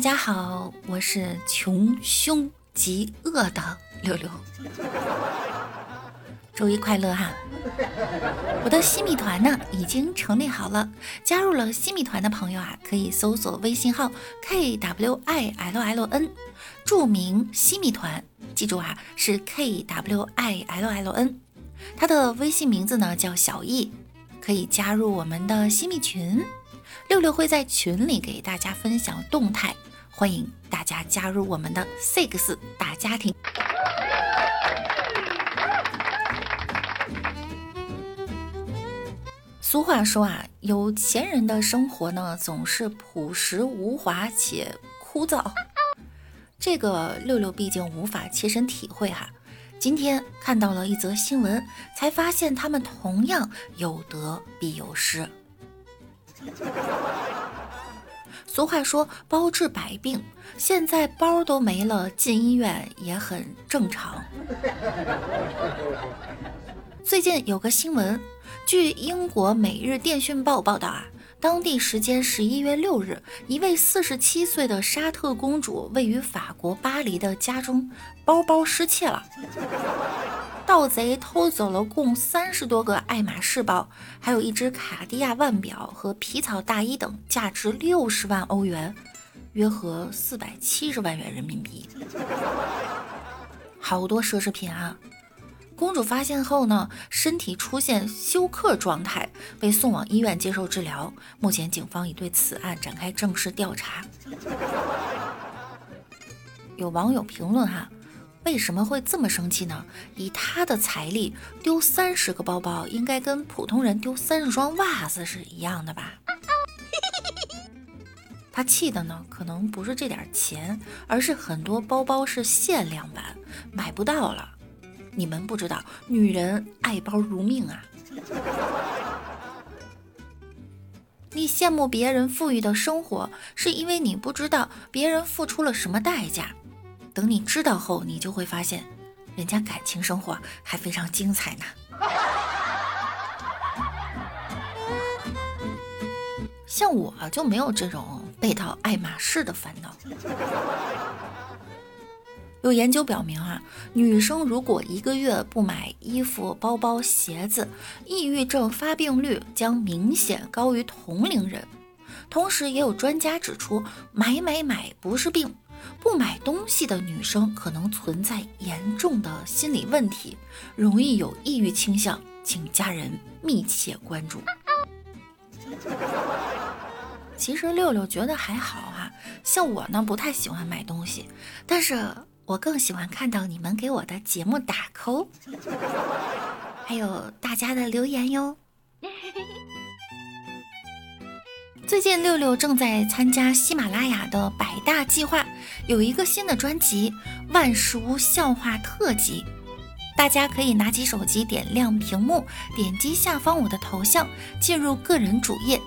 大家好，我是穷凶极恶的六六。周一快乐哈！我的西米团呢已经成立好了，加入了西米团的朋友啊，可以搜索微信号 k w i l l n，注明西米团，记住啊，是 k w i l l n。他的微信名字呢叫小易，可以加入我们的西米群，六六会在群里给大家分享动态，欢迎大家加入我们的 six 大家庭。俗话说啊，有钱人的生活呢总是朴实无华且枯燥。这个六六毕竟无法切身体会哈。今天看到了一则新闻，才发现他们同样有得必有失。俗话说包治百病，现在包都没了，进医院也很正常。最近有个新闻。据英国《每日电讯报》报道啊，当地时间十一月六日，一位四十七岁的沙特公主位于法国巴黎的家中，包包失窃了。盗贼偷走了共三十多个爱马仕包，还有一只卡地亚腕表和皮草大衣等，价值六十万欧元，约合四百七十万元人民币。好多奢侈品啊！公主发现后呢，身体出现休克状态，被送往医院接受治疗。目前警方已对此案展开正式调查。有网友评论哈，为什么会这么生气呢？以他的财力，丢三十个包包，应该跟普通人丢三十双袜子是一样的吧？他气的呢，可能不是这点钱，而是很多包包是限量版，买不到了。你们不知道，女人爱包如命啊！你羡慕别人富裕的生活，是因为你不知道别人付出了什么代价。等你知道后，你就会发现，人家感情生活还非常精彩呢。像我就没有这种被套爱马仕的烦恼。有研究表明啊，女生如果一个月不买衣服、包包、鞋子，抑郁症发病率将明显高于同龄人。同时，也有专家指出，买买买不是病，不买东西的女生可能存在严重的心理问题，容易有抑郁倾向，请家人密切关注。其实六六觉得还好哈，像我呢，不太喜欢买东西，但是。我更喜欢看到你们给我的节目打 call，还有大家的留言哟。最近六六正在参加喜马拉雅的百大计划，有一个新的专辑《万事屋笑话特辑》，大家可以拿起手机点亮屏幕，点击下方我的头像，进入个人主页，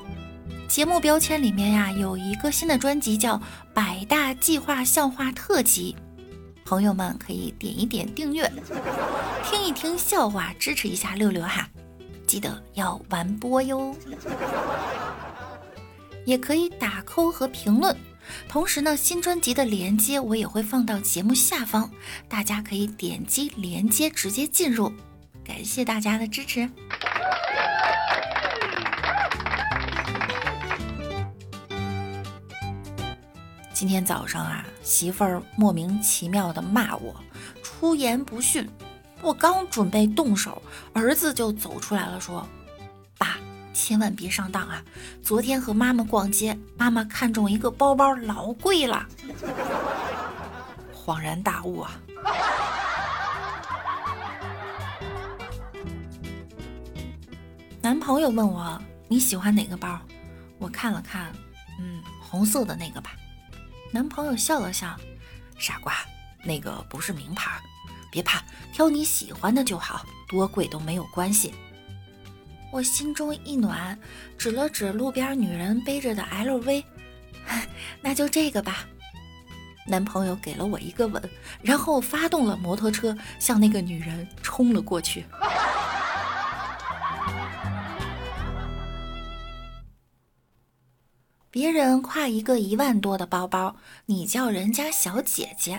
节目标签里面呀有一个新的专辑叫《百大计划笑话特辑》。朋友们可以点一点订阅，听一听笑话，支持一下六六哈，记得要完播哟。也可以打扣和评论，同时呢，新专辑的链接我也会放到节目下方，大家可以点击链接直接进入。感谢大家的支持。今天早上啊，媳妇儿莫名其妙的骂我，出言不逊。我刚准备动手，儿子就走出来了，说：“，千万别上当啊！昨天和妈妈逛街，妈妈看中一个包包，老贵了。”恍然大悟啊！男朋友问我你喜欢哪个包？我看了看，嗯，红色的那个吧。男朋友笑了笑，傻瓜，那个不是名牌，别怕，挑你喜欢的就好，多贵都没有关系。我心中一暖，指了指路边女人背着的 LV，那就这个吧。男朋友给了我一个吻，然后发动了摩托车，向那个女人冲了过去。别人挎一个一万多的包包，你叫人家小姐姐；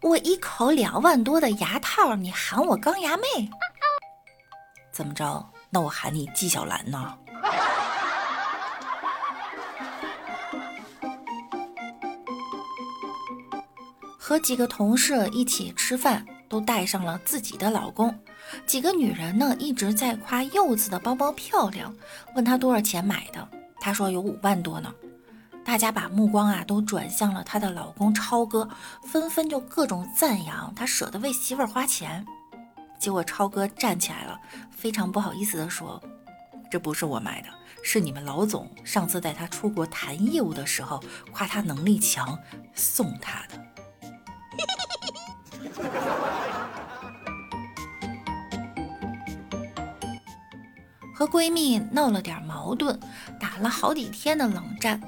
我一口两万多的牙套，你喊我钢牙妹。怎么着？那我喊你纪晓岚呢？和几个同事一起吃饭，都带上了自己的老公。几个女人呢，一直在夸柚子的包包漂亮，问她多少钱买的。她说有五万多呢。大家把目光啊都转向了她的老公超哥，纷纷就各种赞扬他舍得为媳妇儿花钱。结果超哥站起来了，非常不好意思地说：“这不是我买的，是你们老总上次带他出国谈业务的时候夸他能力强，送他的。”和闺蜜闹了点矛盾，打了好几天的冷战。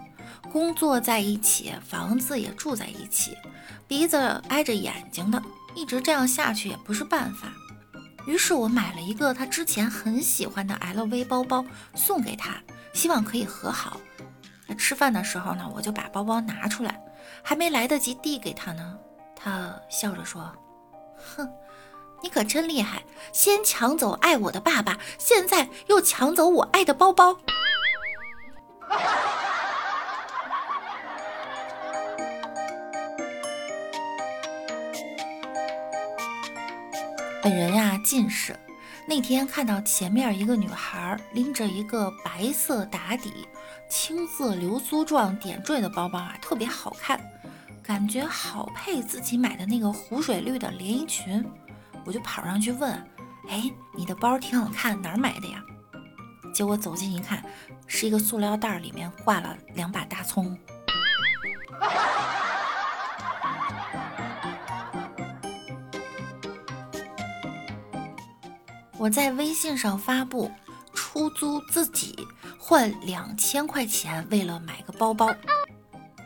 工作在一起，房子也住在一起，鼻子挨着眼睛的，一直这样下去也不是办法。于是我买了一个他之前很喜欢的 LV 包包送给他，希望可以和好。那吃饭的时候呢，我就把包包拿出来，还没来得及递给他呢，他笑着说：“哼，你可真厉害，先抢走爱我的爸爸，现在又抢走我爱的包包。”本人呀近视，那天看到前面一个女孩拎着一个白色打底、青色流苏状点缀的包包啊，特别好看，感觉好配自己买的那个湖水绿的连衣裙，我就跑上去问：“哎，你的包挺好看，哪儿买的呀？”结果走近一看，是一个塑料袋，里面挂了两把大葱。我在微信上发布出租自己换两千块钱，为了买个包包，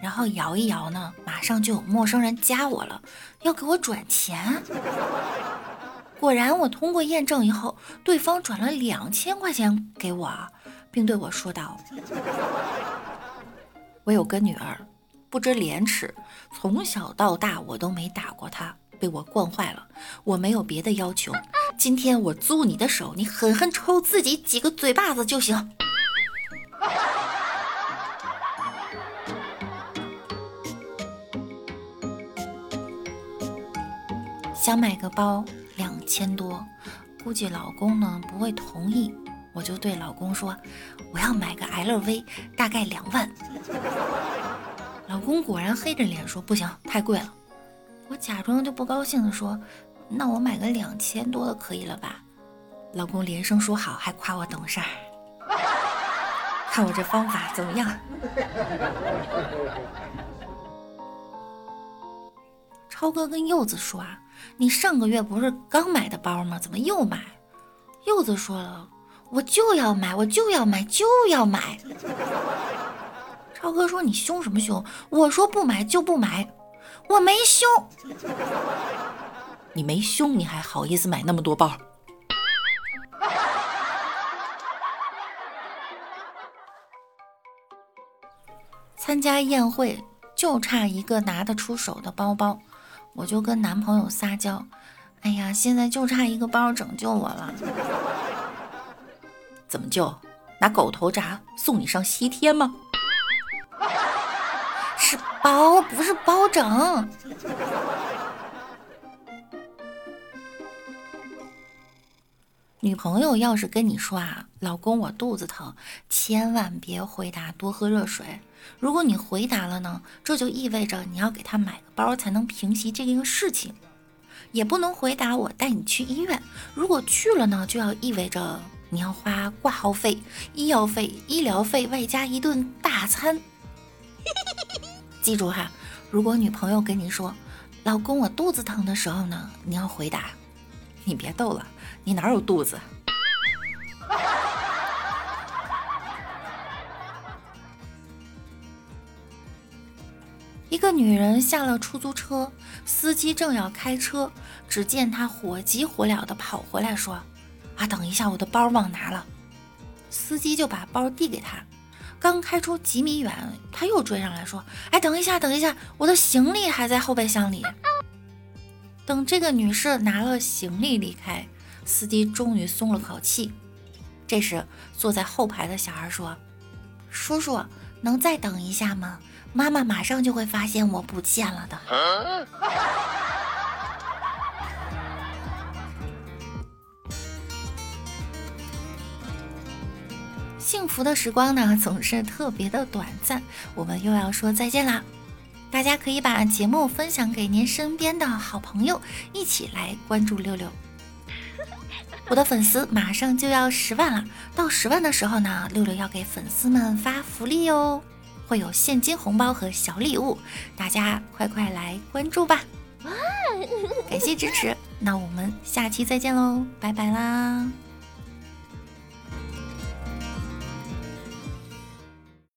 然后摇一摇呢，马上就有陌生人加我了，要给我转钱。果然，我通过验证以后，对方转了两千块钱给我，并对我说道：“我有个女儿，不知廉耻，从小到大我都没打过她。”被我惯坏了，我没有别的要求。今天我租你的手，你狠狠抽自己几个嘴巴子就行。想买个包两千多，估计老公呢不会同意，我就对老公说，我要买个 LV，大概两万。老公果然黑着脸说不行，太贵了。我假装就不高兴的说：“那我买个两千多的可以了吧？”老公连声说好，还夸我懂事儿。看我这方法怎么样？超哥跟柚子说啊：“你上个月不是刚买的包吗？怎么又买？”柚子说了：“我就要买，我就要买，就要买。”超哥说：“你凶什么凶？我说不买就不买。”我没凶，你没胸，你还好意思买那么多包？参加宴会就差一个拿得出手的包包，我就跟男朋友撒娇：“哎呀，现在就差一个包拯救我了。”怎么救？拿狗头铡送你上西天吗？是包不是包拯。女朋友要是跟你说啊，老公我肚子疼，千万别回答多喝热水。如果你回答了呢，这就意味着你要给她买个包才能平息这个事情。也不能回答我带你去医院。如果去了呢，就要意味着你要花挂号费、医药费、医疗费，外加一顿大餐。记住哈，如果女朋友跟你说“老公，我肚子疼”的时候呢，你要回答：“你别逗了，你哪有肚子？”一个女人下了出租车，司机正要开车，只见她火急火燎的跑回来，说：“啊，等一下，我的包忘拿了。”司机就把包递给她。刚开出几米远，他又追上来说：“哎，等一下，等一下，我的行李还在后备箱里。”等这个女士拿了行李离开，司机终于松了口气。这时，坐在后排的小孩说：“叔叔，能再等一下吗？”妈妈马上就会发现我不见了的。幸福的时光呢，总是特别的短暂。我们又要说再见啦！大家可以把节目分享给您身边的好朋友，一起来关注六六。我的粉丝马上就要十万了，到十万的时候呢，六六要给粉丝们发福利哟。会有现金红包和小礼物，大家快快来关注吧！感谢支持，那我们下期再见喽，拜拜啦！